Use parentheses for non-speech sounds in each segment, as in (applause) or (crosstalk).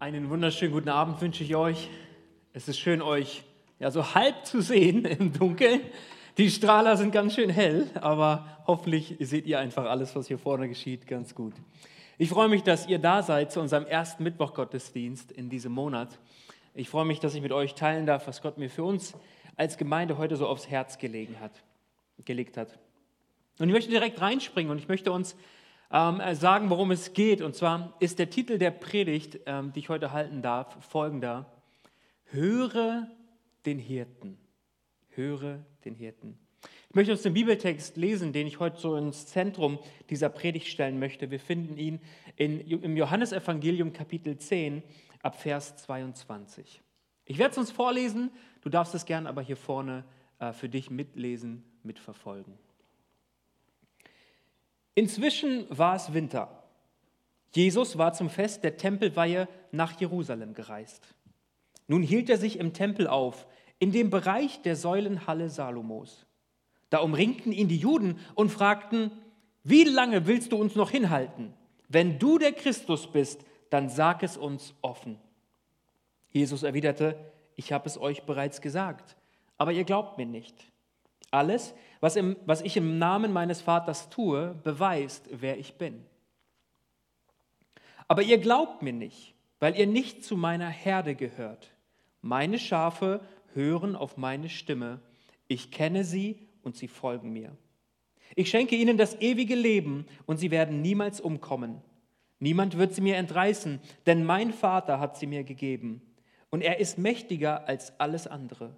Einen wunderschönen guten Abend wünsche ich euch. Es ist schön, euch ja so halb zu sehen (laughs) im Dunkeln. Die Strahler sind ganz schön hell, aber hoffentlich seht ihr einfach alles, was hier vorne geschieht, ganz gut. Ich freue mich, dass ihr da seid zu unserem ersten Mittwochgottesdienst in diesem Monat. Ich freue mich, dass ich mit euch teilen darf, was Gott mir für uns als Gemeinde heute so aufs Herz gelegen hat, gelegt hat. Und ich möchte direkt reinspringen und ich möchte uns ähm, sagen, worum es geht. Und zwar ist der Titel der Predigt, ähm, die ich heute halten darf, folgender. Höre den Hirten. Höre den Hirten. Ich möchte uns den Bibeltext lesen, den ich heute so ins Zentrum dieser Predigt stellen möchte. Wir finden ihn in, im Johannesevangelium Kapitel 10 ab Vers 22. Ich werde es uns vorlesen, du darfst es gern aber hier vorne äh, für dich mitlesen, mitverfolgen. Inzwischen war es Winter. Jesus war zum Fest der Tempelweihe nach Jerusalem gereist. Nun hielt er sich im Tempel auf, in dem Bereich der Säulenhalle Salomos. Da umringten ihn die Juden und fragten, wie lange willst du uns noch hinhalten? Wenn du der Christus bist, dann sag es uns offen. Jesus erwiderte, ich habe es euch bereits gesagt, aber ihr glaubt mir nicht. Alles, was, im, was ich im Namen meines Vaters tue, beweist, wer ich bin. Aber ihr glaubt mir nicht, weil ihr nicht zu meiner Herde gehört. Meine Schafe hören auf meine Stimme. Ich kenne sie und sie folgen mir. Ich schenke ihnen das ewige Leben und sie werden niemals umkommen. Niemand wird sie mir entreißen, denn mein Vater hat sie mir gegeben. Und er ist mächtiger als alles andere.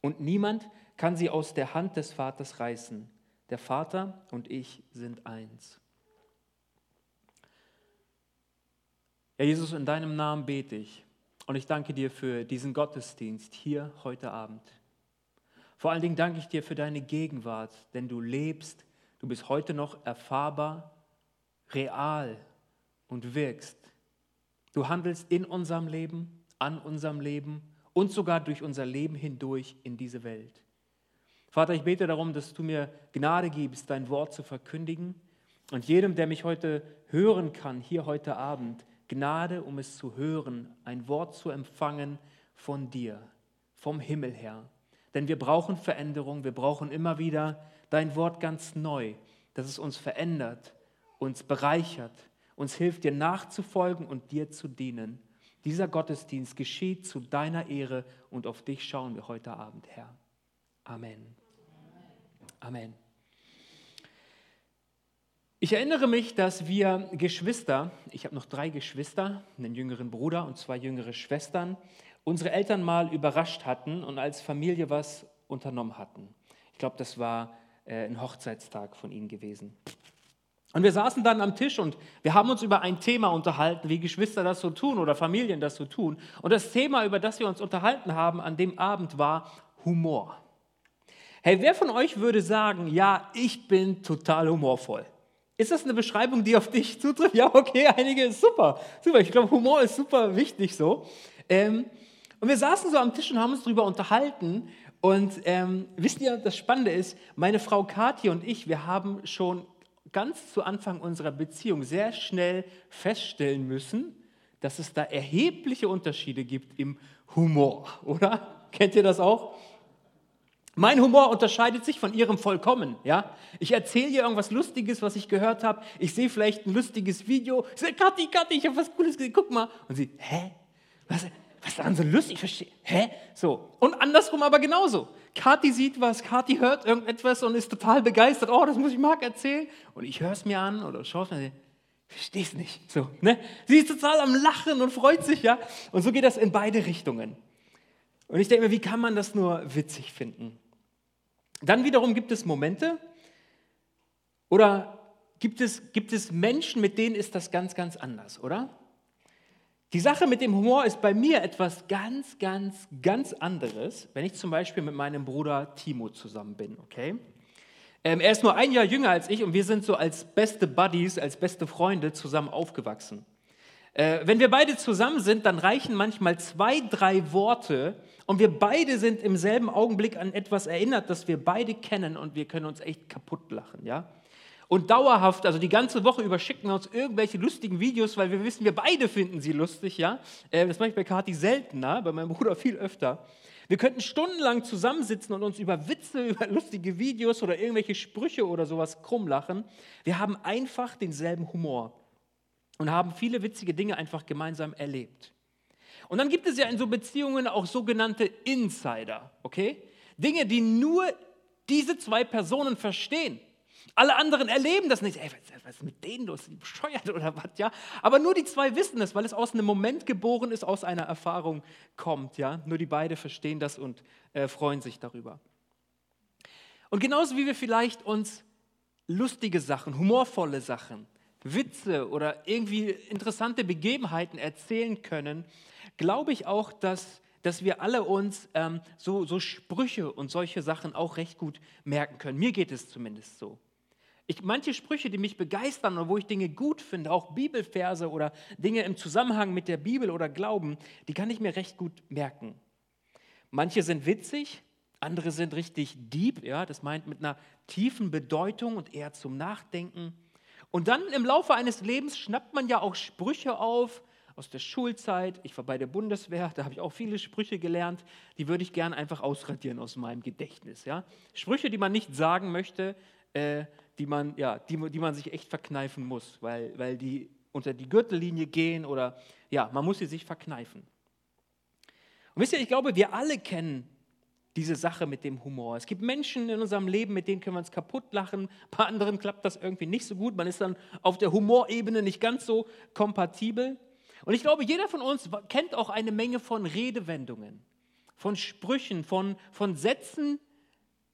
Und niemand kann sie aus der Hand des Vaters reißen. Der Vater und ich sind eins. Ja, Jesus, in deinem Namen bete ich und ich danke dir für diesen Gottesdienst hier heute Abend. Vor allen Dingen danke ich dir für deine Gegenwart, denn du lebst, du bist heute noch erfahrbar, real und wirkst. Du handelst in unserem Leben, an unserem Leben und sogar durch unser Leben hindurch in diese Welt. Vater, ich bete darum, dass du mir Gnade gibst, dein Wort zu verkündigen und jedem, der mich heute hören kann, hier heute Abend, Gnade, um es zu hören, ein Wort zu empfangen von dir, vom Himmel her. Denn wir brauchen Veränderung, wir brauchen immer wieder dein Wort ganz neu, dass es uns verändert, uns bereichert, uns hilft, dir nachzufolgen und dir zu dienen. Dieser Gottesdienst geschieht zu deiner Ehre und auf dich schauen wir heute Abend, Herr. Amen. Amen. Ich erinnere mich, dass wir Geschwister, ich habe noch drei Geschwister, einen jüngeren Bruder und zwei jüngere Schwestern, unsere Eltern mal überrascht hatten und als Familie was unternommen hatten. Ich glaube, das war äh, ein Hochzeitstag von ihnen gewesen. Und wir saßen dann am Tisch und wir haben uns über ein Thema unterhalten, wie Geschwister das so tun oder Familien das so tun. Und das Thema, über das wir uns unterhalten haben an dem Abend, war Humor. Hey, wer von euch würde sagen, ja, ich bin total humorvoll? Ist das eine Beschreibung, die auf dich zutrifft? Ja, okay, einige super. Super, ich glaube, Humor ist super wichtig so. Ähm, und wir saßen so am Tisch und haben uns darüber unterhalten. Und ähm, wisst ihr, das Spannende ist, meine Frau Kathi und ich, wir haben schon ganz zu Anfang unserer Beziehung sehr schnell feststellen müssen, dass es da erhebliche Unterschiede gibt im Humor, oder? (laughs) Kennt ihr das auch? Mein Humor unterscheidet sich von ihrem vollkommen. Ja? Ich erzähle ihr irgendwas Lustiges, was ich gehört habe. Ich sehe vielleicht ein lustiges Video. Ich sage, Kathi, Kathi, ich habe was Cooles gesehen. Guck mal. Und sie, hä? Was, was ist daran so lustig? Ich verstehe. Hä? So. Und andersrum aber genauso. Kathi sieht was, Kathi hört irgendetwas und ist total begeistert. Oh, das muss ich Marc erzählen. Und ich höre es mir an oder schaue es mir an. Es nicht. So, ne? Sie ist total am Lachen und freut sich, ja. Und so geht das in beide Richtungen. Und ich denke mir, wie kann man das nur witzig finden? Dann wiederum gibt es Momente oder gibt es, gibt es Menschen, mit denen ist das ganz, ganz anders, oder? Die Sache mit dem Humor ist bei mir etwas ganz, ganz, ganz anderes, wenn ich zum Beispiel mit meinem Bruder Timo zusammen bin, okay? Ähm, er ist nur ein Jahr jünger als ich und wir sind so als beste Buddies, als beste Freunde zusammen aufgewachsen. Äh, wenn wir beide zusammen sind, dann reichen manchmal zwei, drei Worte und wir beide sind im selben Augenblick an etwas erinnert, das wir beide kennen und wir können uns echt kaputt lachen, ja? Und dauerhaft, also die ganze Woche über, schicken wir uns irgendwelche lustigen Videos, weil wir wissen, wir beide finden sie lustig, ja. Äh, das mache ich bei Kathi seltener, bei meinem Bruder viel öfter. Wir könnten stundenlang zusammensitzen und uns über Witze, (laughs) über lustige Videos oder irgendwelche Sprüche oder sowas krumm lachen. Wir haben einfach denselben Humor und haben viele witzige Dinge einfach gemeinsam erlebt. Und dann gibt es ja in so Beziehungen auch sogenannte Insider, okay? Dinge, die nur diese zwei Personen verstehen. Alle anderen erleben das nicht. Ey, was ist mit denen los? Sind die bescheuert oder was? Ja? Aber nur die zwei wissen es, weil es aus einem Moment geboren ist, aus einer Erfahrung kommt. Ja? Nur die beiden verstehen das und äh, freuen sich darüber. Und genauso wie wir vielleicht uns lustige Sachen, humorvolle Sachen, Witze oder irgendwie interessante Begebenheiten erzählen können, glaube ich auch, dass, dass wir alle uns ähm, so, so Sprüche und solche Sachen auch recht gut merken können. Mir geht es zumindest so. Ich, manche Sprüche, die mich begeistern und wo ich Dinge gut finde, auch Bibelverse oder Dinge im Zusammenhang mit der Bibel oder Glauben, die kann ich mir recht gut merken. Manche sind witzig, andere sind richtig deep, ja, das meint mit einer tiefen Bedeutung und eher zum Nachdenken. Und dann im Laufe eines Lebens schnappt man ja auch Sprüche auf aus der Schulzeit. Ich war bei der Bundeswehr, da habe ich auch viele Sprüche gelernt. Die würde ich gerne einfach ausradieren aus meinem Gedächtnis. Ja? Sprüche, die man nicht sagen möchte, äh, die man, ja, die, die man sich echt verkneifen muss, weil, weil die unter die Gürtellinie gehen oder ja, man muss sie sich verkneifen. Und wisst ihr, ich glaube, wir alle kennen diese Sache mit dem Humor. Es gibt Menschen in unserem Leben, mit denen können wir uns kaputt lachen. (laughs) Bei anderen klappt das irgendwie nicht so gut. Man ist dann auf der Humorebene nicht ganz so kompatibel. Und ich glaube, jeder von uns kennt auch eine Menge von Redewendungen, von Sprüchen, von, von Sätzen,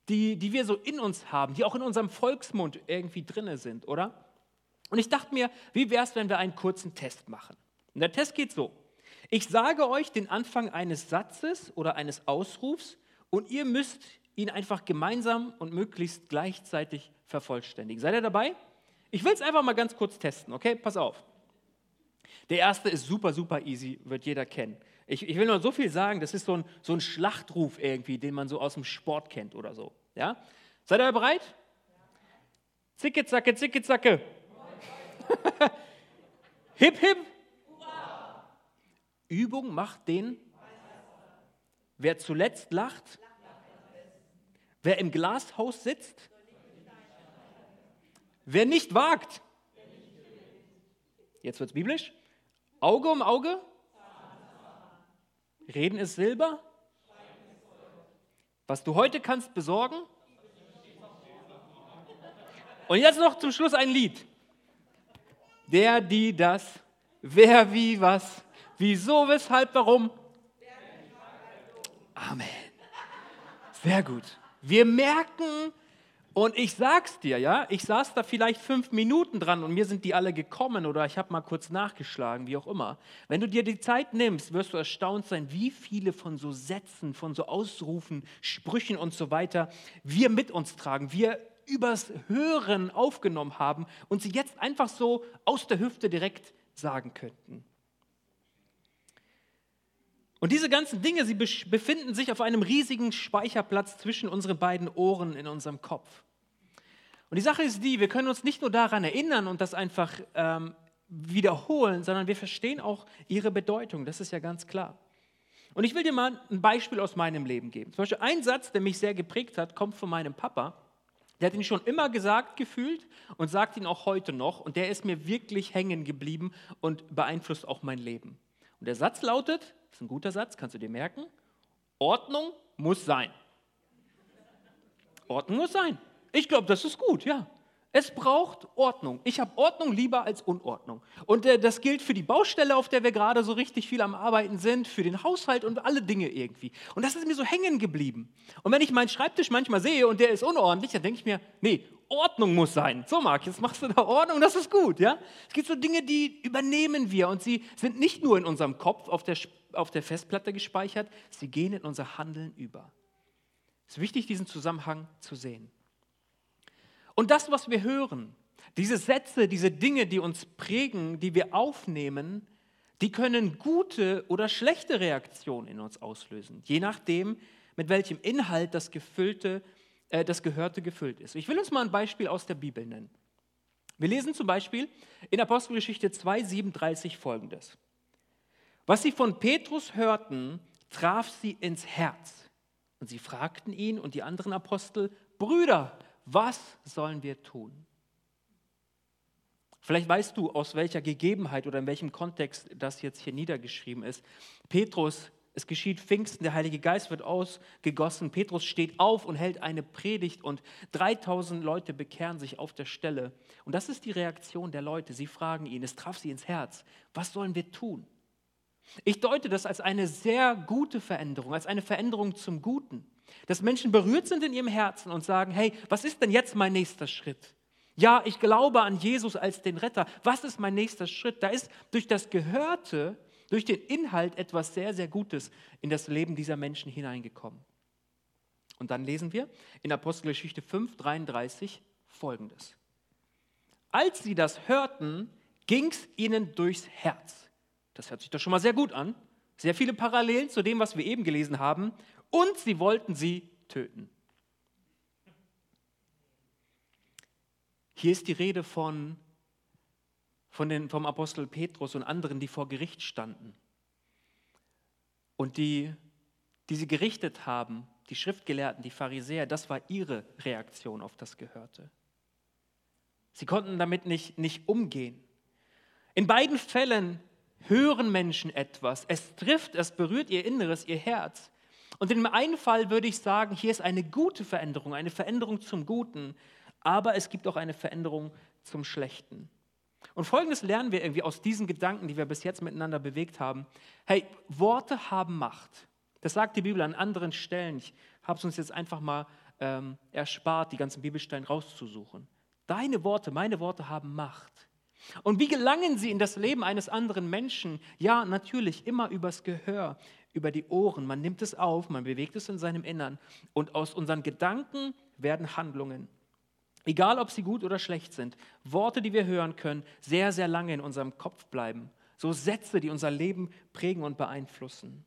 die, die wir so in uns haben, die auch in unserem Volksmund irgendwie drin sind, oder? Und ich dachte mir, wie wäre es, wenn wir einen kurzen Test machen? Und der Test geht so. Ich sage euch den Anfang eines Satzes oder eines Ausrufs und ihr müsst ihn einfach gemeinsam und möglichst gleichzeitig vervollständigen. Seid ihr dabei? Ich will es einfach mal ganz kurz testen, okay? Pass auf. Der erste ist super, super easy, wird jeder kennen. Ich, ich will nur so viel sagen, das ist so ein, so ein Schlachtruf irgendwie, den man so aus dem Sport kennt oder so. Ja? Seid ihr bereit? Zicke, zacke, zicke, zacke. (laughs) hip, hip. Übung macht den. Wer zuletzt lacht, wer im Glashaus sitzt, wer nicht wagt. Jetzt wird es biblisch. Auge um Auge? Reden ist Silber? Was du heute kannst besorgen? Und jetzt noch zum Schluss ein Lied. Der, die, das, wer, wie, was, wieso, weshalb, warum. Amen. Sehr gut. Wir merken, und ich sag's dir, ja, ich saß da vielleicht fünf Minuten dran und mir sind die alle gekommen oder ich habe mal kurz nachgeschlagen, wie auch immer. Wenn du dir die Zeit nimmst, wirst du erstaunt sein, wie viele von so Sätzen, von so Ausrufen, Sprüchen und so weiter wir mit uns tragen, wir übers Hören aufgenommen haben und sie jetzt einfach so aus der Hüfte direkt sagen könnten. Und diese ganzen Dinge, sie befinden sich auf einem riesigen Speicherplatz zwischen unseren beiden Ohren in unserem Kopf. Und die Sache ist die, wir können uns nicht nur daran erinnern und das einfach ähm, wiederholen, sondern wir verstehen auch ihre Bedeutung. Das ist ja ganz klar. Und ich will dir mal ein Beispiel aus meinem Leben geben. Zum Beispiel ein Satz, der mich sehr geprägt hat, kommt von meinem Papa. Der hat ihn schon immer gesagt gefühlt und sagt ihn auch heute noch. Und der ist mir wirklich hängen geblieben und beeinflusst auch mein Leben. Und der Satz lautet, das ist ein guter Satz, kannst du dir merken, Ordnung muss sein. Ordnung muss sein. Ich glaube, das ist gut, ja. Es braucht Ordnung. Ich habe Ordnung lieber als Unordnung. Und äh, das gilt für die Baustelle, auf der wir gerade so richtig viel am Arbeiten sind, für den Haushalt und alle Dinge irgendwie. Und das ist mir so hängen geblieben. Und wenn ich meinen Schreibtisch manchmal sehe und der ist unordentlich, dann denke ich mir, nee, Ordnung muss sein. So, Marc, jetzt machst du da Ordnung, das ist gut. Ja? Es gibt so Dinge, die übernehmen wir und sie sind nicht nur in unserem Kopf auf der, auf der Festplatte gespeichert, sie gehen in unser Handeln über. Es ist wichtig, diesen Zusammenhang zu sehen. Und das, was wir hören, diese Sätze, diese Dinge, die uns prägen, die wir aufnehmen, die können gute oder schlechte Reaktionen in uns auslösen, je nachdem, mit welchem Inhalt das gefüllte äh, das Gehörte gefüllt ist. Ich will uns mal ein Beispiel aus der Bibel nennen. Wir lesen zum Beispiel in Apostelgeschichte 2,37 folgendes. Was sie von Petrus hörten, traf sie ins Herz. Und sie fragten ihn und die anderen Apostel, Brüder, was sollen wir tun? Vielleicht weißt du, aus welcher Gegebenheit oder in welchem Kontext das jetzt hier niedergeschrieben ist. Petrus, es geschieht Pfingsten, der Heilige Geist wird ausgegossen. Petrus steht auf und hält eine Predigt und 3000 Leute bekehren sich auf der Stelle. Und das ist die Reaktion der Leute. Sie fragen ihn, es traf sie ins Herz. Was sollen wir tun? Ich deute das als eine sehr gute Veränderung, als eine Veränderung zum Guten. Dass Menschen berührt sind in ihrem Herzen und sagen, hey, was ist denn jetzt mein nächster Schritt? Ja, ich glaube an Jesus als den Retter. Was ist mein nächster Schritt? Da ist durch das Gehörte, durch den Inhalt etwas sehr, sehr Gutes in das Leben dieser Menschen hineingekommen. Und dann lesen wir in Apostelgeschichte 5, 33 folgendes. Als sie das hörten, ging es ihnen durchs Herz. Das hört sich doch schon mal sehr gut an. Sehr viele Parallelen zu dem, was wir eben gelesen haben. Und sie wollten sie töten. Hier ist die Rede von, von den, vom Apostel Petrus und anderen, die vor Gericht standen und die, die sie gerichtet haben, die Schriftgelehrten, die Pharisäer, das war ihre Reaktion auf das Gehörte. Sie konnten damit nicht, nicht umgehen. In beiden Fällen hören Menschen etwas. Es trifft, es berührt ihr Inneres, ihr Herz. Und in dem einen Fall würde ich sagen, hier ist eine gute Veränderung, eine Veränderung zum Guten aber es gibt auch eine Veränderung zum Schlechten. Und folgendes lernen wir irgendwie aus diesen Gedanken, die wir bis jetzt miteinander bewegt haben. Hey, Worte haben Macht. Das sagt die Bibel an anderen Stellen. Ich habe es uns jetzt einfach mal ähm, erspart, die ganzen Bibelstellen rauszusuchen. Deine Worte, meine Worte haben Macht. Und wie gelangen sie in das Leben eines anderen Menschen? Ja, natürlich immer übers Gehör, über die Ohren. Man nimmt es auf, man bewegt es in seinem Innern. Und aus unseren Gedanken werden Handlungen. Egal, ob sie gut oder schlecht sind, Worte, die wir hören können, sehr, sehr lange in unserem Kopf bleiben. So Sätze, die unser Leben prägen und beeinflussen.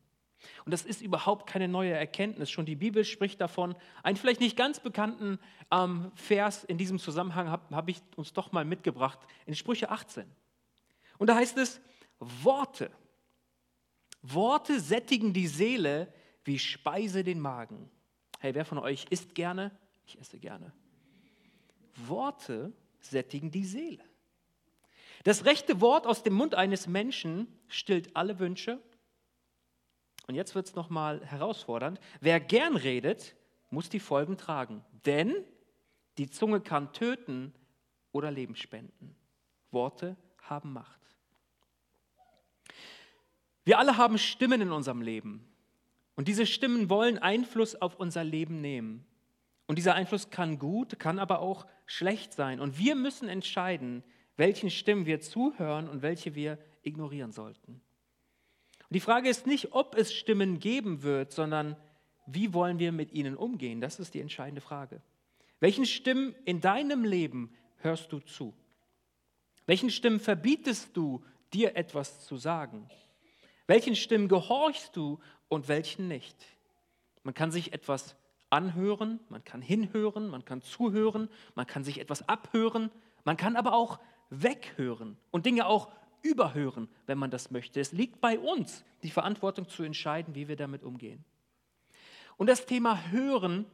Und das ist überhaupt keine neue Erkenntnis. Schon die Bibel spricht davon. Einen vielleicht nicht ganz bekannten ähm, Vers in diesem Zusammenhang habe hab ich uns doch mal mitgebracht in Sprüche 18. Und da heißt es, Worte. Worte sättigen die Seele wie Speise den Magen. Hey, wer von euch isst gerne? Ich esse gerne. Worte sättigen die Seele. Das rechte Wort aus dem Mund eines Menschen stillt alle Wünsche. Und jetzt wird es nochmal herausfordernd. Wer gern redet, muss die Folgen tragen. Denn die Zunge kann töten oder Leben spenden. Worte haben Macht. Wir alle haben Stimmen in unserem Leben. Und diese Stimmen wollen Einfluss auf unser Leben nehmen. Und dieser Einfluss kann gut, kann aber auch schlecht sein. Und wir müssen entscheiden, welchen Stimmen wir zuhören und welche wir ignorieren sollten. Und die Frage ist nicht, ob es Stimmen geben wird, sondern wie wollen wir mit ihnen umgehen? Das ist die entscheidende Frage. Welchen Stimmen in deinem Leben hörst du zu? Welchen Stimmen verbietest du, dir etwas zu sagen? Welchen Stimmen gehorchst du und welchen nicht? Man kann sich etwas anhören, man kann hinhören, man kann zuhören, man kann sich etwas abhören, man kann aber auch weghören und Dinge auch überhören, wenn man das möchte. Es liegt bei uns, die Verantwortung zu entscheiden, wie wir damit umgehen. Und das Thema Hören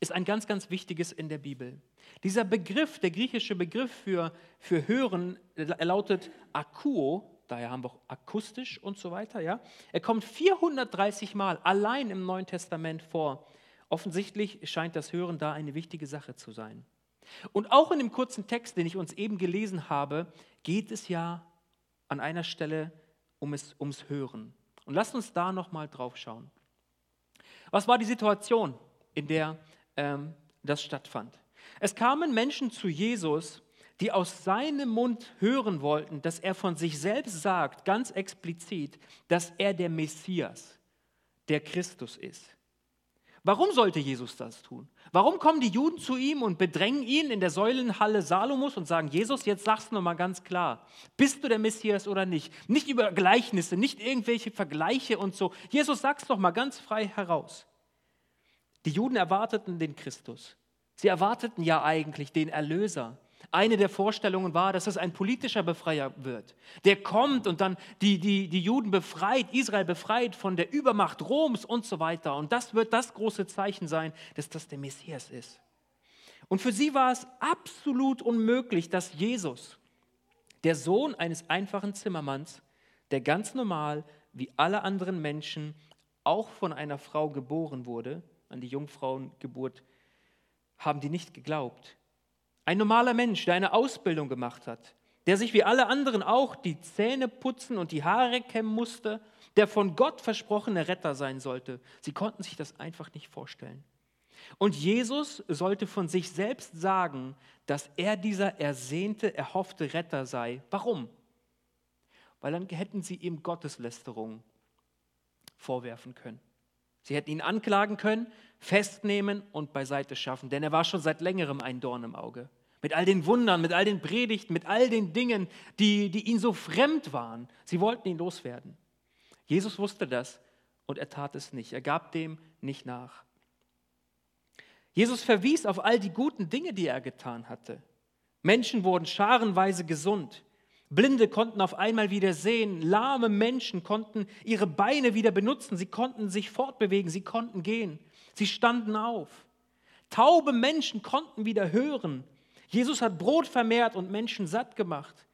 ist ein ganz, ganz wichtiges in der Bibel. Dieser Begriff, der griechische Begriff für, für Hören, lautet akuo, daher haben wir auch akustisch und so weiter. Ja? Er kommt 430 Mal allein im Neuen Testament vor. Offensichtlich scheint das Hören da eine wichtige Sache zu sein. Und auch in dem kurzen Text, den ich uns eben gelesen habe, geht es ja an einer Stelle um es, ums Hören. Und lasst uns da nochmal drauf schauen. Was war die Situation, in der ähm, das stattfand? Es kamen Menschen zu Jesus, die aus seinem Mund hören wollten, dass er von sich selbst sagt, ganz explizit, dass er der Messias, der Christus ist. Warum sollte Jesus das tun? Warum kommen die Juden zu ihm und bedrängen ihn in der Säulenhalle Salomos und sagen, Jesus, jetzt sagst du noch ganz klar, bist du der Messias oder nicht? Nicht über Gleichnisse, nicht irgendwelche Vergleiche und so. Jesus, sag's doch mal ganz frei heraus. Die Juden erwarteten den Christus. Sie erwarteten ja eigentlich den Erlöser. Eine der Vorstellungen war, dass es ein politischer Befreier wird, der kommt und dann die, die, die Juden befreit, Israel befreit von der Übermacht Roms und so weiter. Und das wird das große Zeichen sein, dass das der Messias ist. Und für sie war es absolut unmöglich, dass Jesus, der Sohn eines einfachen Zimmermanns, der ganz normal wie alle anderen Menschen auch von einer Frau geboren wurde, an die Jungfrauengeburt, haben die nicht geglaubt. Ein normaler Mensch, der eine Ausbildung gemacht hat, der sich wie alle anderen auch die Zähne putzen und die Haare kämmen musste, der von Gott versprochene Retter sein sollte. Sie konnten sich das einfach nicht vorstellen. Und Jesus sollte von sich selbst sagen, dass er dieser ersehnte, erhoffte Retter sei. Warum? Weil dann hätten sie ihm Gotteslästerung vorwerfen können. Sie hätten ihn anklagen können, festnehmen und beiseite schaffen, denn er war schon seit längerem ein Dorn im Auge. Mit all den Wundern, mit all den Predigten, mit all den Dingen, die, die ihm so fremd waren. Sie wollten ihn loswerden. Jesus wusste das und er tat es nicht. Er gab dem nicht nach. Jesus verwies auf all die guten Dinge, die er getan hatte. Menschen wurden scharenweise gesund. Blinde konnten auf einmal wieder sehen. Lahme Menschen konnten ihre Beine wieder benutzen. Sie konnten sich fortbewegen. Sie konnten gehen. Sie standen auf. Taube Menschen konnten wieder hören. Jesus hat Brot vermehrt und Menschen satt gemacht.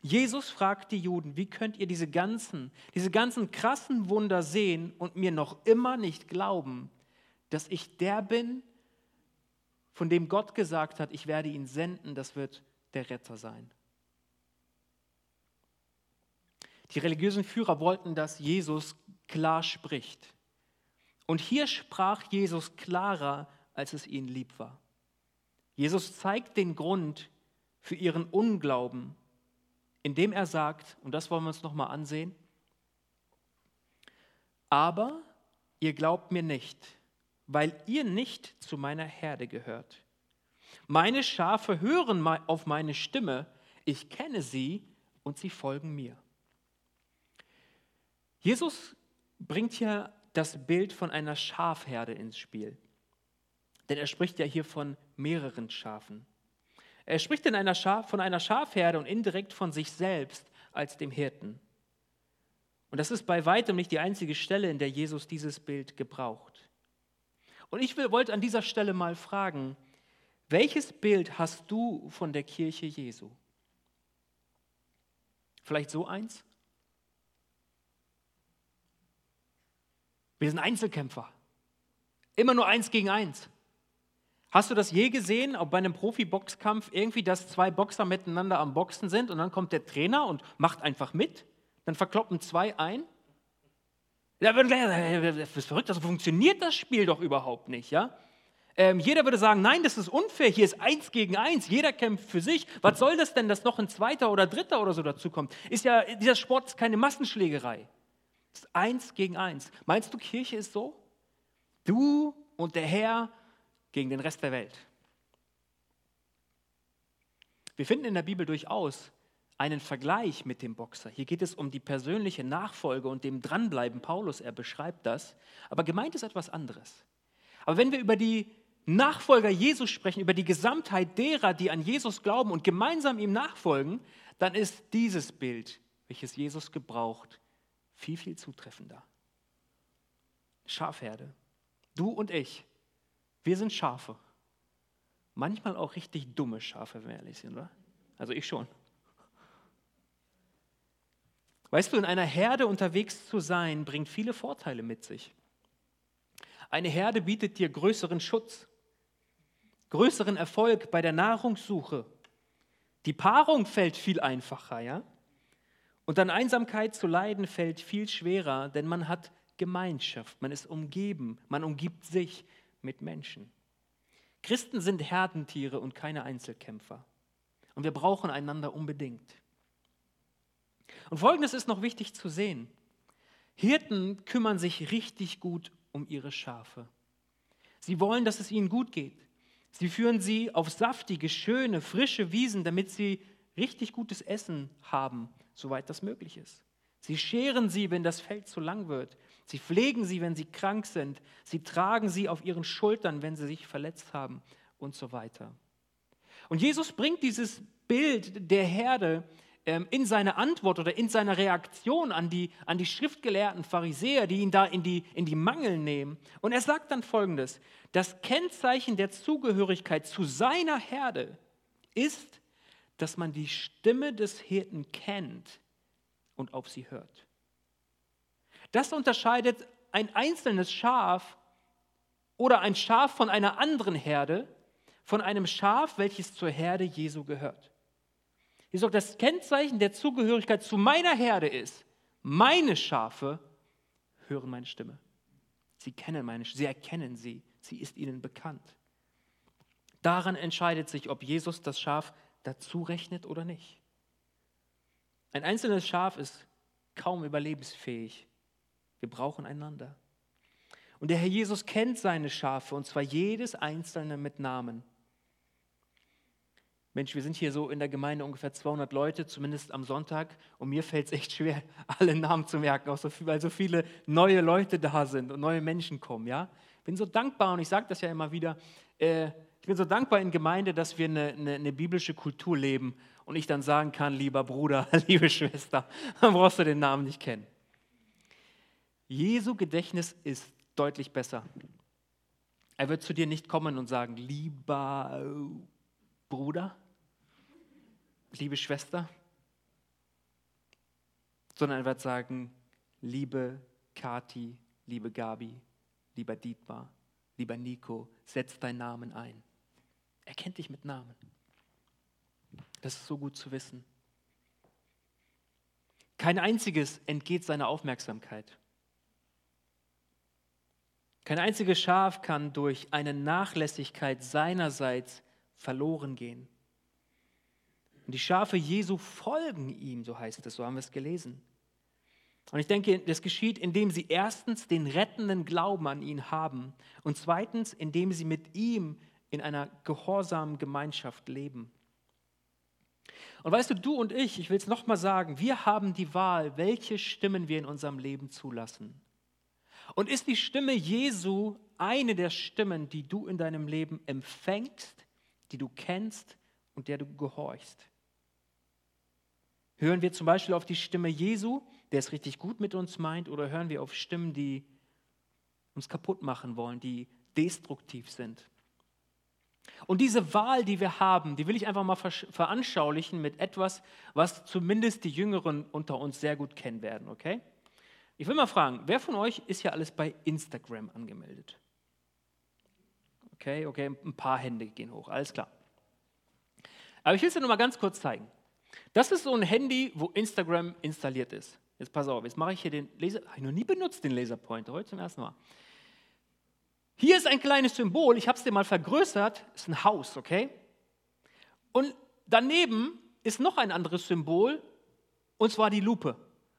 Jesus fragt die Juden, wie könnt ihr diese ganzen, diese ganzen krassen Wunder sehen und mir noch immer nicht glauben, dass ich der bin, von dem Gott gesagt hat, ich werde ihn senden, das wird der Retter sein. Die religiösen Führer wollten, dass Jesus klar spricht. Und hier sprach Jesus klarer, als es ihnen lieb war. Jesus zeigt den Grund für ihren Unglauben, indem er sagt, und das wollen wir uns nochmal ansehen, aber ihr glaubt mir nicht, weil ihr nicht zu meiner Herde gehört. Meine Schafe hören auf meine Stimme, ich kenne sie und sie folgen mir. Jesus bringt hier das Bild von einer Schafherde ins Spiel. Denn er spricht ja hier von mehreren Schafen. Er spricht in einer von einer Schafherde und indirekt von sich selbst als dem Hirten. Und das ist bei weitem nicht die einzige Stelle, in der Jesus dieses Bild gebraucht. Und ich wollte an dieser Stelle mal fragen, welches Bild hast du von der Kirche Jesu? Vielleicht so eins? Wir sind Einzelkämpfer. Immer nur eins gegen eins. Hast du das je gesehen, ob bei einem Profi-Boxkampf irgendwie, dass zwei Boxer miteinander am Boxen sind und dann kommt der Trainer und macht einfach mit? Dann verkloppen zwei ein? Das ist verrückt, das funktioniert das Spiel doch überhaupt nicht, ja? Ähm, jeder würde sagen, nein, das ist unfair, hier ist eins gegen eins, jeder kämpft für sich. Was soll das denn, dass noch ein zweiter oder dritter oder so dazukommt? Ist ja, dieser Sport ist keine Massenschlägerei. Es ist eins gegen eins. Meinst du, Kirche ist so? Du und der Herr gegen den Rest der Welt. Wir finden in der Bibel durchaus einen Vergleich mit dem Boxer. Hier geht es um die persönliche Nachfolge und dem Dranbleiben. Paulus, er beschreibt das. Aber gemeint ist etwas anderes. Aber wenn wir über die Nachfolger Jesus sprechen, über die Gesamtheit derer, die an Jesus glauben und gemeinsam ihm nachfolgen, dann ist dieses Bild, welches Jesus gebraucht, viel, viel zutreffender. Schafherde. Du und ich, wir sind Schafe. Manchmal auch richtig dumme Schafe, wenn wir ehrlich sind, oder? Also ich schon. Weißt du, in einer Herde unterwegs zu sein, bringt viele Vorteile mit sich. Eine Herde bietet dir größeren Schutz, größeren Erfolg bei der Nahrungssuche. Die Paarung fällt viel einfacher, ja? Und an Einsamkeit zu leiden fällt viel schwerer, denn man hat Gemeinschaft, man ist umgeben, man umgibt sich mit Menschen. Christen sind Herdentiere und keine Einzelkämpfer. Und wir brauchen einander unbedingt. Und Folgendes ist noch wichtig zu sehen. Hirten kümmern sich richtig gut um ihre Schafe. Sie wollen, dass es ihnen gut geht. Sie führen sie auf saftige, schöne, frische Wiesen, damit sie richtig gutes Essen haben, soweit das möglich ist. Sie scheren sie, wenn das Feld zu lang wird. Sie pflegen sie, wenn sie krank sind. Sie tragen sie auf ihren Schultern, wenn sie sich verletzt haben und so weiter. Und Jesus bringt dieses Bild der Herde ähm, in seine Antwort oder in seiner Reaktion an die, an die schriftgelehrten Pharisäer, die ihn da in die, in die Mangel nehmen. Und er sagt dann folgendes: Das Kennzeichen der Zugehörigkeit zu seiner Herde ist, dass man die Stimme des Hirten kennt und auf sie hört. Das unterscheidet ein einzelnes Schaf oder ein Schaf von einer anderen Herde von einem Schaf, welches zur Herde Jesu gehört. Hier sagt, das Kennzeichen der Zugehörigkeit zu meiner Herde ist, meine Schafe hören meine Stimme. Sie kennen meine, sie erkennen sie, sie ist ihnen bekannt. Daran entscheidet sich, ob Jesus das Schaf dazu rechnet oder nicht. Ein einzelnes Schaf ist kaum überlebensfähig. Wir brauchen einander. Und der Herr Jesus kennt seine Schafe, und zwar jedes einzelne mit Namen. Mensch, wir sind hier so in der Gemeinde ungefähr 200 Leute, zumindest am Sonntag, und mir fällt es echt schwer, (laughs) alle Namen zu merken, auch so viel, weil so viele neue Leute da sind und neue Menschen kommen. Ja? Ich bin so dankbar, und ich sage das ja immer wieder, äh, ich bin so dankbar in Gemeinde, dass wir eine, eine, eine, biblische Kultur leben und ich dann sagen kann, lieber Bruder, (laughs) liebe Schwester, (laughs) dann brauchst du den Namen nicht kennen. Jesu Gedächtnis ist deutlich besser. Er wird zu dir nicht kommen und sagen, lieber Bruder, liebe Schwester, sondern er wird sagen, liebe Kati, liebe Gabi, lieber Dietmar, lieber Nico, setz deinen Namen ein. Er kennt dich mit Namen. Das ist so gut zu wissen. Kein einziges entgeht seiner Aufmerksamkeit. Kein einziges Schaf kann durch eine Nachlässigkeit seinerseits verloren gehen. Und die Schafe Jesu folgen ihm, so heißt es, so haben wir es gelesen. Und ich denke, das geschieht, indem sie erstens den rettenden Glauben an ihn haben und zweitens, indem sie mit ihm in einer gehorsamen Gemeinschaft leben. Und weißt du, du und ich, ich will es nochmal sagen, wir haben die Wahl, welche Stimmen wir in unserem Leben zulassen. Und ist die Stimme Jesu eine der Stimmen, die du in deinem Leben empfängst, die du kennst und der du gehorchst? Hören wir zum Beispiel auf die Stimme Jesu, der es richtig gut mit uns meint, oder hören wir auf Stimmen, die uns kaputt machen wollen, die destruktiv sind? Und diese Wahl, die wir haben, die will ich einfach mal veranschaulichen mit etwas, was zumindest die Jüngeren unter uns sehr gut kennen werden, okay? Ich will mal fragen, wer von euch ist ja alles bei Instagram angemeldet? Okay, okay, ein paar Hände gehen hoch, alles klar. Aber ich will es dir nur mal ganz kurz zeigen. Das ist so ein Handy, wo Instagram installiert ist. Jetzt pass auf, jetzt mache ich hier den Laser. Habe ich noch nie benutzt, den Laserpointer, heute zum ersten Mal. Hier ist ein kleines Symbol, ich habe es dir mal vergrößert, ist ein Haus, okay? Und daneben ist noch ein anderes Symbol, und zwar die Lupe.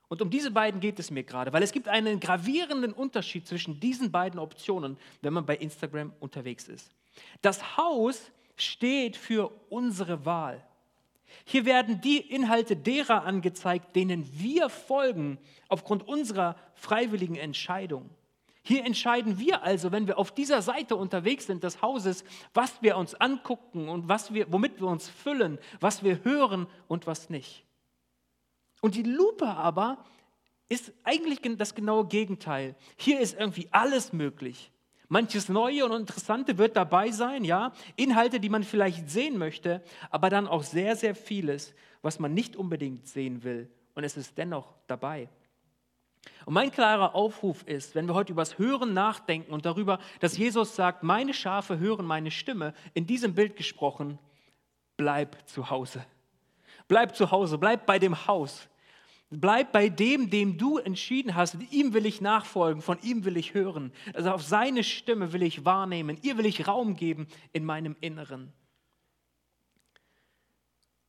Und um diese beiden geht es mir gerade, weil es gibt einen gravierenden Unterschied zwischen diesen beiden Optionen, wenn man bei Instagram unterwegs ist. Das Haus steht für unsere Wahl. Hier werden die Inhalte derer angezeigt, denen wir folgen aufgrund unserer freiwilligen Entscheidung. Hier entscheiden wir also, wenn wir auf dieser Seite unterwegs sind des Hauses, was wir uns angucken und was wir, womit wir uns füllen, was wir hören und was nicht. Und die Lupe aber ist eigentlich das genaue Gegenteil. Hier ist irgendwie alles möglich. Manches Neue und Interessante wird dabei sein, ja. Inhalte, die man vielleicht sehen möchte, aber dann auch sehr, sehr vieles, was man nicht unbedingt sehen will. Und es ist dennoch dabei. Und mein klarer Aufruf ist, wenn wir heute über das Hören nachdenken und darüber, dass Jesus sagt, meine Schafe hören meine Stimme, in diesem Bild gesprochen, bleib zu Hause. Bleib zu Hause, bleib bei dem Haus. Bleib bei dem, dem du entschieden hast. Ihm will ich nachfolgen, von ihm will ich hören. Also auf seine Stimme will ich wahrnehmen. Ihr will ich Raum geben in meinem Inneren.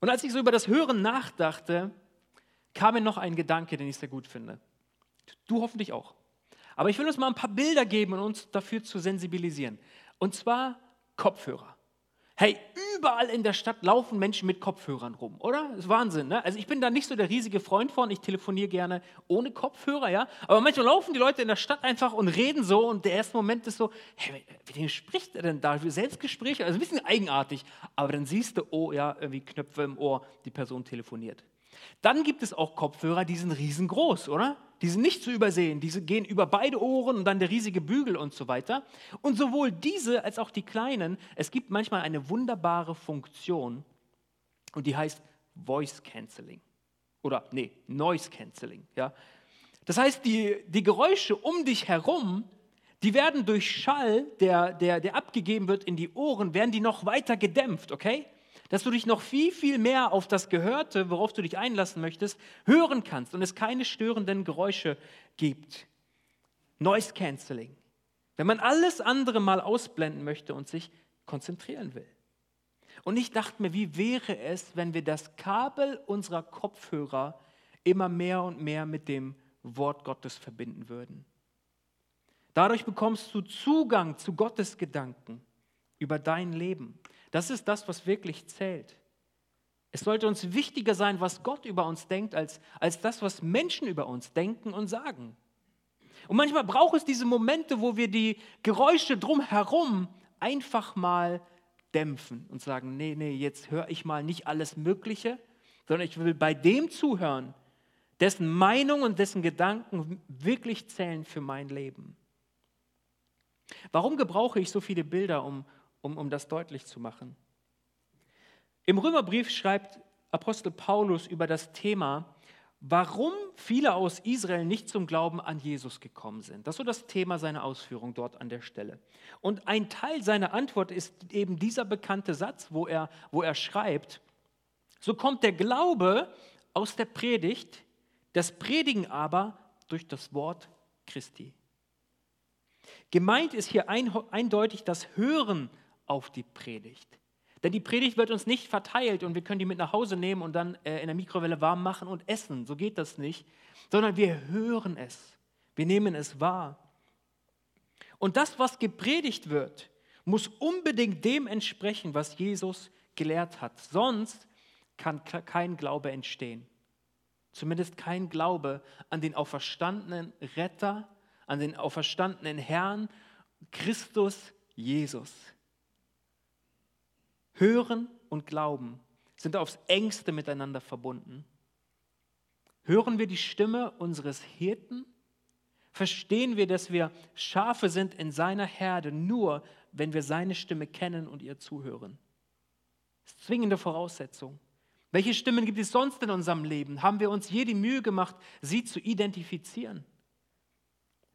Und als ich so über das Hören nachdachte, kam mir noch ein Gedanke, den ich sehr gut finde. Du hoffentlich auch. Aber ich will uns mal ein paar Bilder geben, um uns dafür zu sensibilisieren. Und zwar Kopfhörer. Hey, überall in der Stadt laufen Menschen mit Kopfhörern rum, oder? Das ist Wahnsinn, ne? Also ich bin da nicht so der riesige Freund von, ich telefoniere gerne ohne Kopfhörer, ja? Aber manchmal laufen die Leute in der Stadt einfach und reden so und der erste Moment ist so, hey, mit wem spricht er denn da? Selbstgespräche, also ein bisschen eigenartig. Aber dann siehst du, oh ja, irgendwie Knöpfe im Ohr, die Person telefoniert. Dann gibt es auch Kopfhörer, die sind riesengroß, oder? Die sind nicht zu übersehen. Diese gehen über beide Ohren und dann der riesige Bügel und so weiter. Und sowohl diese als auch die kleinen, es gibt manchmal eine wunderbare Funktion und die heißt Voice Cancelling. Oder nee, Noise Cancelling. Ja? Das heißt, die, die Geräusche um dich herum, die werden durch Schall, der, der, der abgegeben wird in die Ohren, werden die noch weiter gedämpft, okay? Dass du dich noch viel, viel mehr auf das Gehörte, worauf du dich einlassen möchtest, hören kannst und es keine störenden Geräusche gibt. Noise Cancelling. Wenn man alles andere mal ausblenden möchte und sich konzentrieren will. Und ich dachte mir, wie wäre es, wenn wir das Kabel unserer Kopfhörer immer mehr und mehr mit dem Wort Gottes verbinden würden. Dadurch bekommst du Zugang zu Gottes Gedanken über dein Leben. Das ist das, was wirklich zählt. Es sollte uns wichtiger sein, was Gott über uns denkt, als, als das, was Menschen über uns denken und sagen. Und manchmal braucht es diese Momente, wo wir die Geräusche drumherum einfach mal dämpfen und sagen, nee, nee, jetzt höre ich mal nicht alles Mögliche, sondern ich will bei dem zuhören, dessen Meinung und dessen Gedanken wirklich zählen für mein Leben. Warum gebrauche ich so viele Bilder, um, um, um das deutlich zu machen. Im Römerbrief schreibt Apostel Paulus über das Thema, warum viele aus Israel nicht zum Glauben an Jesus gekommen sind. Das ist so das Thema seiner Ausführung dort an der Stelle. Und ein Teil seiner Antwort ist eben dieser bekannte Satz, wo er, wo er schreibt, so kommt der Glaube aus der Predigt, das Predigen aber durch das Wort Christi. Gemeint ist hier eindeutig das Hören auf die Predigt. Denn die Predigt wird uns nicht verteilt und wir können die mit nach Hause nehmen und dann äh, in der Mikrowelle warm machen und essen. So geht das nicht. Sondern wir hören es. Wir nehmen es wahr. Und das, was gepredigt wird, muss unbedingt dem entsprechen, was Jesus gelehrt hat. Sonst kann kein Glaube entstehen. Zumindest kein Glaube an den auferstandenen Retter, an den auferstandenen Herrn, Christus Jesus. Hören und Glauben sind aufs engste miteinander verbunden. Hören wir die Stimme unseres Hirten? Verstehen wir, dass wir Schafe sind in seiner Herde, nur wenn wir seine Stimme kennen und ihr zuhören? Das ist zwingende Voraussetzung. Welche Stimmen gibt es sonst in unserem Leben? Haben wir uns je die Mühe gemacht, sie zu identifizieren?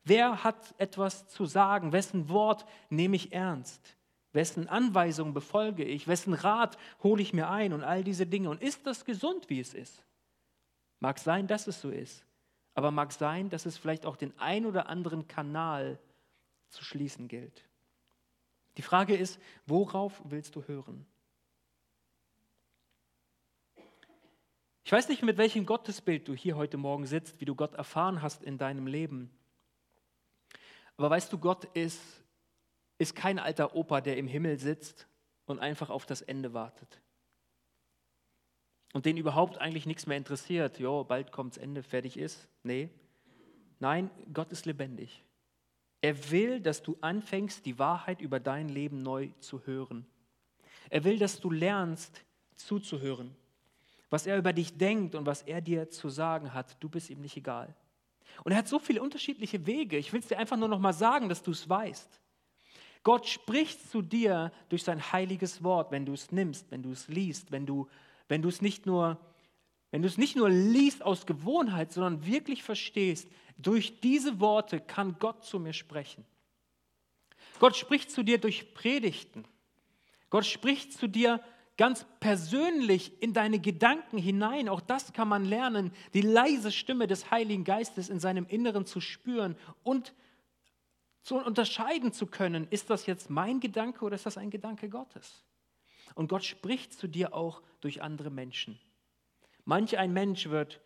Wer hat etwas zu sagen? Wessen Wort nehme ich ernst? Wessen Anweisungen befolge ich? Wessen Rat hole ich mir ein? Und all diese Dinge. Und ist das gesund, wie es ist? Mag sein, dass es so ist. Aber mag sein, dass es vielleicht auch den ein oder anderen Kanal zu schließen gilt. Die Frage ist, worauf willst du hören? Ich weiß nicht, mit welchem Gottesbild du hier heute Morgen sitzt, wie du Gott erfahren hast in deinem Leben. Aber weißt du, Gott ist ist kein alter Opa, der im Himmel sitzt und einfach auf das Ende wartet. Und den überhaupt eigentlich nichts mehr interessiert. Jo, bald kommt's Ende, fertig ist. Nee. Nein, Gott ist lebendig. Er will, dass du anfängst, die Wahrheit über dein Leben neu zu hören. Er will, dass du lernst, zuzuhören. Was er über dich denkt und was er dir zu sagen hat, du bist ihm nicht egal. Und er hat so viele unterschiedliche Wege. Ich will es dir einfach nur noch mal sagen, dass du es weißt. Gott spricht zu dir durch sein heiliges Wort, wenn du es nimmst, wenn du es liest, wenn du, wenn du es nicht nur wenn du es nicht nur liest aus Gewohnheit, sondern wirklich verstehst, durch diese Worte kann Gott zu mir sprechen. Gott spricht zu dir durch Predigten. Gott spricht zu dir ganz persönlich in deine Gedanken hinein. Auch das kann man lernen, die leise Stimme des Heiligen Geistes in seinem Inneren zu spüren und zu unterscheiden zu können, ist das jetzt mein Gedanke oder ist das ein Gedanke Gottes? Und Gott spricht zu dir auch durch andere Menschen. Manch ein Mensch wird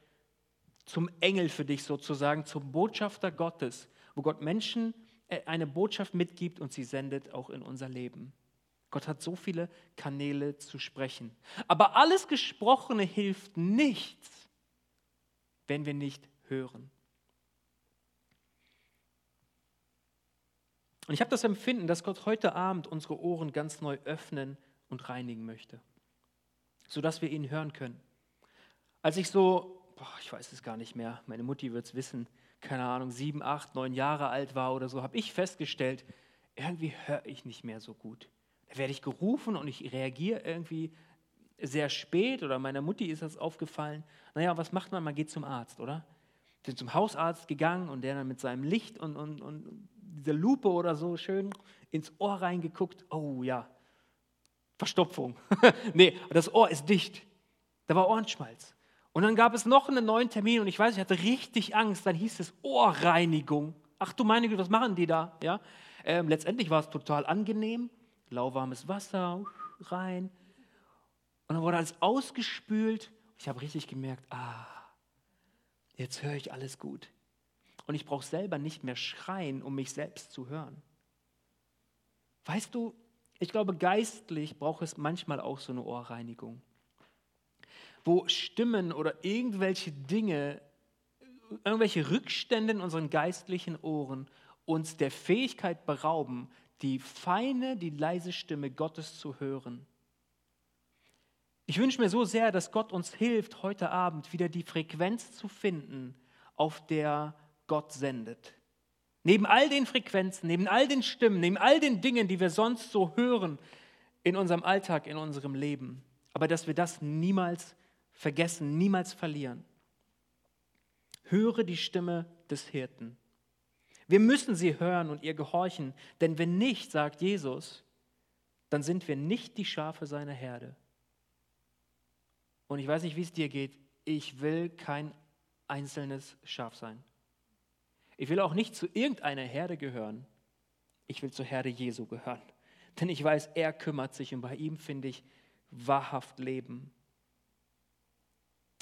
zum Engel für dich sozusagen, zum Botschafter Gottes, wo Gott Menschen äh, eine Botschaft mitgibt und sie sendet auch in unser Leben. Gott hat so viele Kanäle zu sprechen. Aber alles Gesprochene hilft nichts, wenn wir nicht hören. Und ich habe das Empfinden, dass Gott heute Abend unsere Ohren ganz neu öffnen und reinigen möchte, sodass wir ihn hören können. Als ich so, boah, ich weiß es gar nicht mehr, meine Mutti wird es wissen, keine Ahnung, sieben, acht, neun Jahre alt war oder so, habe ich festgestellt, irgendwie höre ich nicht mehr so gut. Da werde ich gerufen und ich reagiere irgendwie sehr spät oder meiner Mutti ist das aufgefallen. Naja, was macht man? Man geht zum Arzt, oder? Bin zum Hausarzt gegangen und der dann mit seinem Licht und, und, und dieser Lupe oder so schön ins Ohr reingeguckt. Oh ja, Verstopfung. (laughs) nee, das Ohr ist dicht. Da war Ohrenschmalz. Und dann gab es noch einen neuen Termin und ich weiß, ich hatte richtig Angst. Dann hieß es Ohrreinigung. Ach du meine Güte, was machen die da? Ja? Ähm, letztendlich war es total angenehm. Lauwarmes Wasser rein. Und dann wurde alles ausgespült. Ich habe richtig gemerkt, ah, jetzt höre ich alles gut. Und ich brauche selber nicht mehr schreien, um mich selbst zu hören. Weißt du, ich glaube, geistlich braucht es manchmal auch so eine Ohrreinigung, wo Stimmen oder irgendwelche Dinge, irgendwelche Rückstände in unseren geistlichen Ohren uns der Fähigkeit berauben, die feine, die leise Stimme Gottes zu hören. Ich wünsche mir so sehr, dass Gott uns hilft, heute Abend wieder die Frequenz zu finden, auf der Gott sendet. Neben all den Frequenzen, neben all den Stimmen, neben all den Dingen, die wir sonst so hören in unserem Alltag, in unserem Leben. Aber dass wir das niemals vergessen, niemals verlieren. Höre die Stimme des Hirten. Wir müssen sie hören und ihr gehorchen, denn wenn nicht, sagt Jesus, dann sind wir nicht die Schafe seiner Herde. Und ich weiß nicht, wie es dir geht, ich will kein einzelnes Schaf sein. Ich will auch nicht zu irgendeiner Herde gehören. Ich will zur Herde Jesu gehören. Denn ich weiß, er kümmert sich und bei ihm finde ich wahrhaft Leben.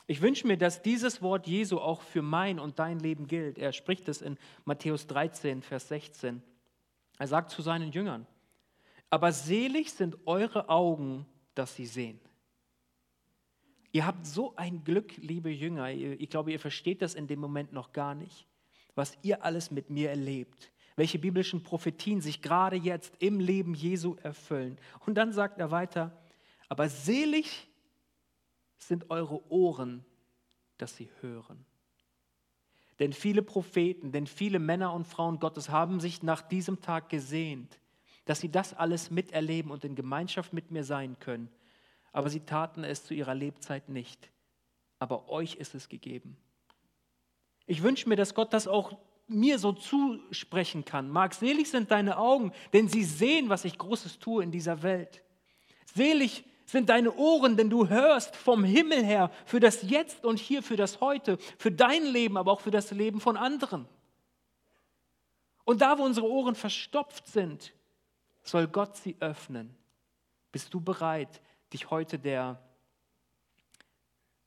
Ich wünsche mir, dass dieses Wort Jesu auch für mein und dein Leben gilt. Er spricht es in Matthäus 13, Vers 16. Er sagt zu seinen Jüngern, aber selig sind eure Augen, dass sie sehen. Ihr habt so ein Glück, liebe Jünger. Ich glaube, ihr versteht das in dem Moment noch gar nicht was ihr alles mit mir erlebt, welche biblischen Prophetien sich gerade jetzt im Leben Jesu erfüllen. Und dann sagt er weiter, aber selig sind eure Ohren, dass sie hören. Denn viele Propheten, denn viele Männer und Frauen Gottes haben sich nach diesem Tag gesehnt, dass sie das alles miterleben und in Gemeinschaft mit mir sein können. Aber sie taten es zu ihrer Lebzeit nicht. Aber euch ist es gegeben. Ich wünsche mir, dass Gott das auch mir so zusprechen kann. Mark, selig sind deine Augen, denn sie sehen, was ich Großes tue in dieser Welt. Selig sind deine Ohren, denn du hörst vom Himmel her für das Jetzt und hier, für das Heute, für dein Leben, aber auch für das Leben von anderen. Und da, wo unsere Ohren verstopft sind, soll Gott sie öffnen. Bist du bereit, dich heute der,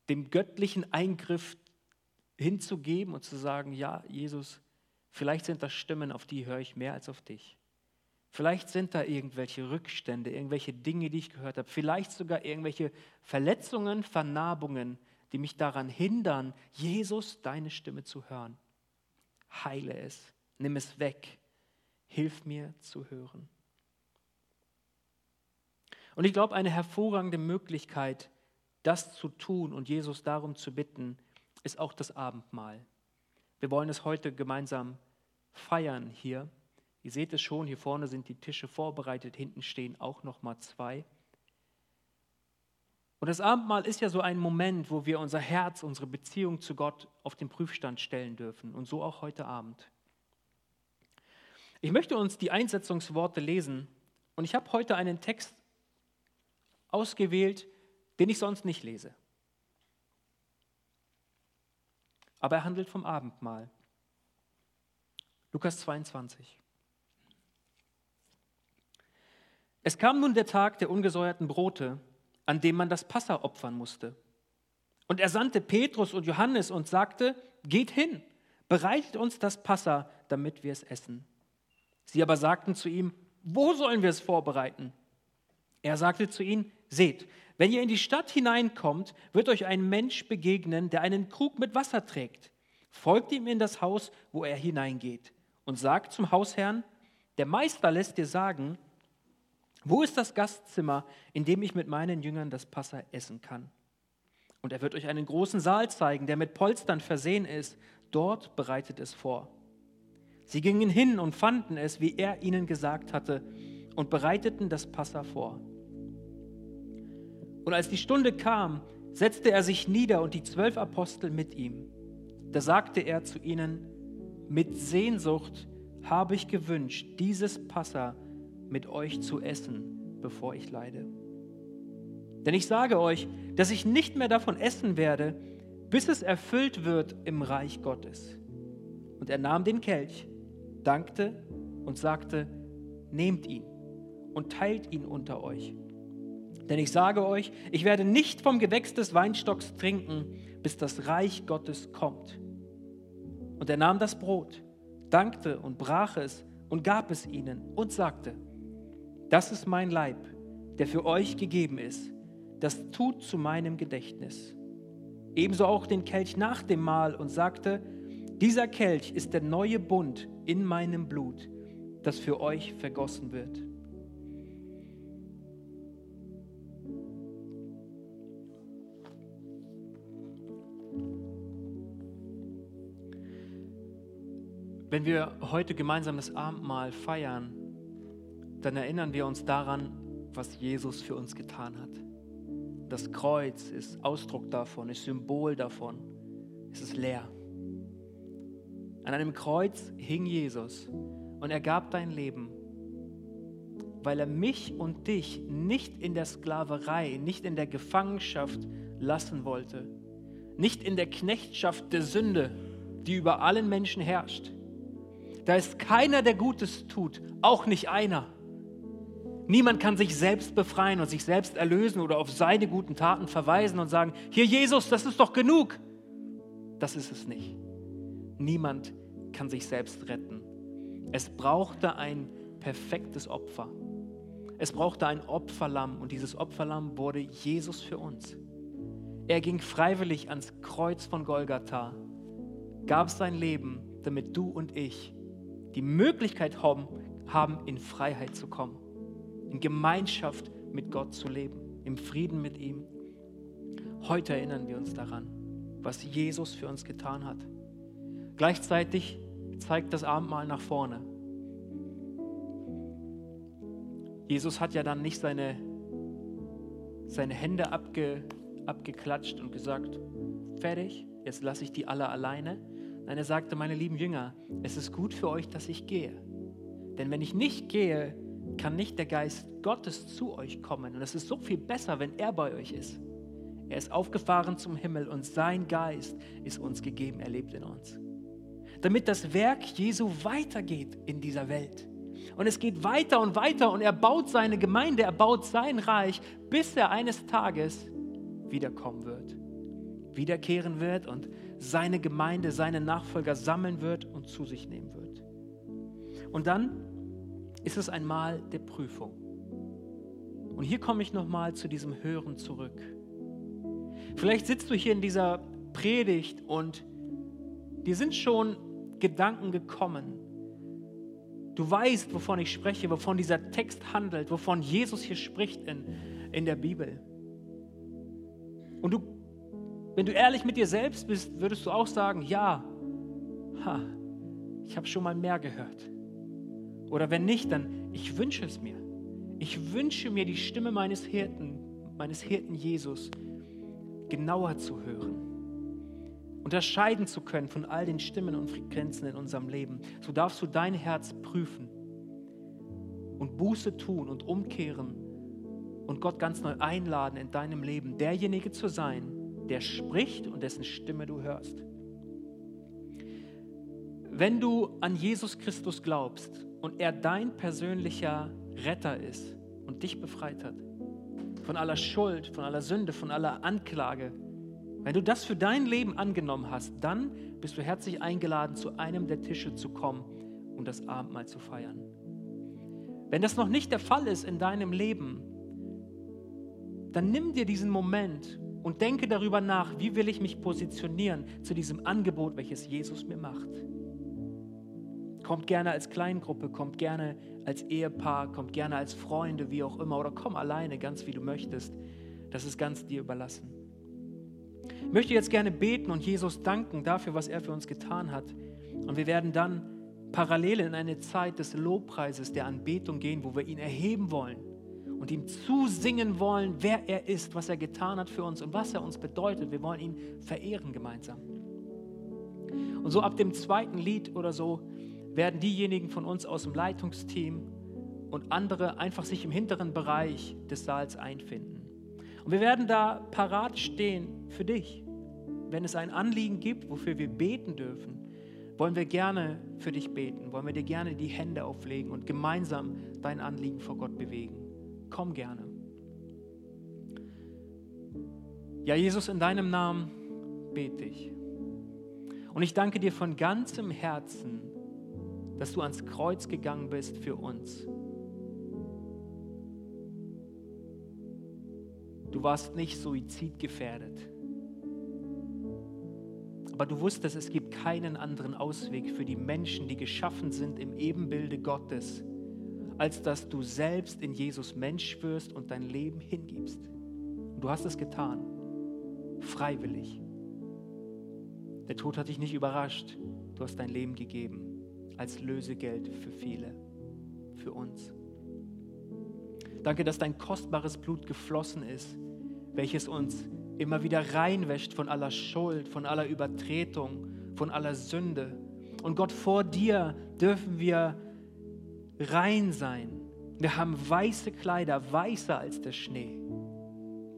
dem göttlichen Eingriff hinzugeben und zu sagen, ja, Jesus, vielleicht sind das Stimmen, auf die höre ich mehr als auf dich. Vielleicht sind da irgendwelche Rückstände, irgendwelche Dinge, die ich gehört habe, vielleicht sogar irgendwelche Verletzungen, Vernarbungen, die mich daran hindern, Jesus, deine Stimme zu hören. Heile es, nimm es weg, hilf mir zu hören. Und ich glaube, eine hervorragende Möglichkeit, das zu tun und Jesus darum zu bitten, ist auch das Abendmahl. Wir wollen es heute gemeinsam feiern hier. Ihr seht es schon, hier vorne sind die Tische vorbereitet, hinten stehen auch noch mal zwei. Und das Abendmahl ist ja so ein Moment, wo wir unser Herz, unsere Beziehung zu Gott auf den Prüfstand stellen dürfen. Und so auch heute Abend. Ich möchte uns die Einsetzungsworte lesen. Und ich habe heute einen Text ausgewählt, den ich sonst nicht lese. Aber er handelt vom Abendmahl. Lukas 22. Es kam nun der Tag der ungesäuerten Brote, an dem man das Passa opfern musste. Und er sandte Petrus und Johannes und sagte, geht hin, bereitet uns das Passa, damit wir es essen. Sie aber sagten zu ihm, wo sollen wir es vorbereiten? Er sagte zu ihnen, seht, wenn ihr in die Stadt hineinkommt, wird euch ein Mensch begegnen, der einen Krug mit Wasser trägt. Folgt ihm in das Haus, wo er hineingeht, und sagt zum Hausherrn, der Meister lässt dir sagen, wo ist das Gastzimmer, in dem ich mit meinen Jüngern das Passa essen kann? Und er wird euch einen großen Saal zeigen, der mit Polstern versehen ist. Dort bereitet es vor. Sie gingen hin und fanden es, wie er ihnen gesagt hatte, und bereiteten das Passa vor. Und als die Stunde kam, setzte er sich nieder und die zwölf Apostel mit ihm. Da sagte er zu ihnen, mit Sehnsucht habe ich gewünscht, dieses Passa mit euch zu essen, bevor ich leide. Denn ich sage euch, dass ich nicht mehr davon essen werde, bis es erfüllt wird im Reich Gottes. Und er nahm den Kelch, dankte und sagte, nehmt ihn und teilt ihn unter euch. Denn ich sage euch, ich werde nicht vom Gewächs des Weinstocks trinken, bis das Reich Gottes kommt. Und er nahm das Brot, dankte und brach es und gab es ihnen und sagte, das ist mein Leib, der für euch gegeben ist, das tut zu meinem Gedächtnis. Ebenso auch den Kelch nach dem Mahl und sagte, dieser Kelch ist der neue Bund in meinem Blut, das für euch vergossen wird. Wenn wir heute gemeinsam das Abendmahl feiern, dann erinnern wir uns daran, was Jesus für uns getan hat. Das Kreuz ist Ausdruck davon, ist Symbol davon. Es ist leer. An einem Kreuz hing Jesus und er gab dein Leben, weil er mich und dich nicht in der Sklaverei, nicht in der Gefangenschaft lassen wollte, nicht in der Knechtschaft der Sünde, die über allen Menschen herrscht. Da ist keiner, der Gutes tut, auch nicht einer. Niemand kann sich selbst befreien und sich selbst erlösen oder auf seine guten Taten verweisen und sagen, hier Jesus, das ist doch genug. Das ist es nicht. Niemand kann sich selbst retten. Es brauchte ein perfektes Opfer. Es brauchte ein Opferlamm und dieses Opferlamm wurde Jesus für uns. Er ging freiwillig ans Kreuz von Golgatha, gab sein Leben, damit du und ich die Möglichkeit haben, in Freiheit zu kommen in Gemeinschaft mit Gott zu leben, im Frieden mit ihm. Heute erinnern wir uns daran, was Jesus für uns getan hat. Gleichzeitig zeigt das Abendmahl nach vorne. Jesus hat ja dann nicht seine, seine Hände abge, abgeklatscht und gesagt, fertig, jetzt lasse ich die alle alleine. Nein, er sagte, meine lieben Jünger, es ist gut für euch, dass ich gehe. Denn wenn ich nicht gehe, kann nicht der Geist Gottes zu euch kommen. Und es ist so viel besser, wenn er bei euch ist. Er ist aufgefahren zum Himmel und sein Geist ist uns gegeben, er lebt in uns. Damit das Werk Jesu weitergeht in dieser Welt. Und es geht weiter und weiter und er baut seine Gemeinde, er baut sein Reich, bis er eines Tages wiederkommen wird. Wiederkehren wird und seine Gemeinde, seine Nachfolger sammeln wird und zu sich nehmen wird. Und dann ist es ein Mal der Prüfung. Und hier komme ich nochmal zu diesem Hören zurück. Vielleicht sitzt du hier in dieser Predigt und dir sind schon Gedanken gekommen. Du weißt, wovon ich spreche, wovon dieser Text handelt, wovon Jesus hier spricht in, in der Bibel. Und du, wenn du ehrlich mit dir selbst bist, würdest du auch sagen, ja, ha, ich habe schon mal mehr gehört. Oder wenn nicht, dann ich wünsche es mir. Ich wünsche mir die Stimme meines Hirten, meines Hirten Jesus genauer zu hören. Unterscheiden zu können von all den Stimmen und Frequenzen in unserem Leben. So darfst du dein Herz prüfen und Buße tun und umkehren und Gott ganz neu einladen in deinem Leben, derjenige zu sein, der spricht und dessen Stimme du hörst. Wenn du an Jesus Christus glaubst, und er dein persönlicher Retter ist und dich befreit hat von aller Schuld, von aller Sünde, von aller Anklage, wenn du das für dein Leben angenommen hast, dann bist du herzlich eingeladen, zu einem der Tische zu kommen und das Abendmahl zu feiern. Wenn das noch nicht der Fall ist in deinem Leben, dann nimm dir diesen Moment und denke darüber nach, wie will ich mich positionieren zu diesem Angebot, welches Jesus mir macht. Kommt gerne als Kleingruppe, kommt gerne als Ehepaar, kommt gerne als Freunde, wie auch immer, oder komm alleine, ganz wie du möchtest. Das ist ganz dir überlassen. Ich möchte jetzt gerne beten und Jesus danken dafür, was er für uns getan hat. Und wir werden dann parallel in eine Zeit des Lobpreises, der Anbetung gehen, wo wir ihn erheben wollen und ihm zusingen wollen, wer er ist, was er getan hat für uns und was er uns bedeutet. Wir wollen ihn verehren gemeinsam. Und so ab dem zweiten Lied oder so werden diejenigen von uns aus dem Leitungsteam und andere einfach sich im hinteren Bereich des Saals einfinden. Und wir werden da parat stehen für dich. Wenn es ein Anliegen gibt, wofür wir beten dürfen, wollen wir gerne für dich beten, wollen wir dir gerne die Hände auflegen und gemeinsam dein Anliegen vor Gott bewegen. Komm gerne. Ja, Jesus, in deinem Namen bete ich. Und ich danke dir von ganzem Herzen, dass du ans Kreuz gegangen bist für uns. Du warst nicht suizidgefährdet. Aber du wusstest, es gibt keinen anderen Ausweg für die Menschen, die geschaffen sind im Ebenbilde Gottes, als dass du selbst in Jesus Mensch wirst und dein Leben hingibst. Und du hast es getan, freiwillig. Der Tod hat dich nicht überrascht. Du hast dein Leben gegeben als Lösegeld für viele, für uns. Danke, dass dein kostbares Blut geflossen ist, welches uns immer wieder reinwäscht von aller Schuld, von aller Übertretung, von aller Sünde. Und Gott, vor dir dürfen wir rein sein. Wir haben weiße Kleider, weißer als der Schnee.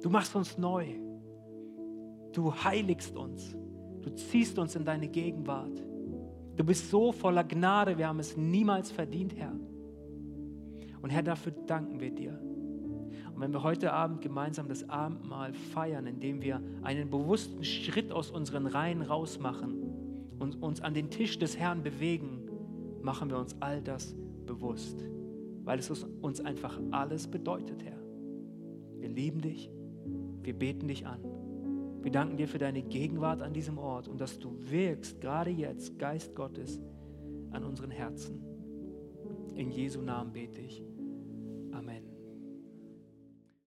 Du machst uns neu. Du heiligst uns. Du ziehst uns in deine Gegenwart. Du bist so voller Gnade, wir haben es niemals verdient, Herr. Und Herr, dafür danken wir dir. Und wenn wir heute Abend gemeinsam das Abendmahl feiern, indem wir einen bewussten Schritt aus unseren Reihen rausmachen und uns an den Tisch des Herrn bewegen, machen wir uns all das bewusst, weil es uns einfach alles bedeutet, Herr. Wir lieben dich, wir beten dich an. Wir danken dir für deine Gegenwart an diesem Ort und dass du wirkst, gerade jetzt, Geist Gottes, an unseren Herzen. In Jesu Namen bete ich.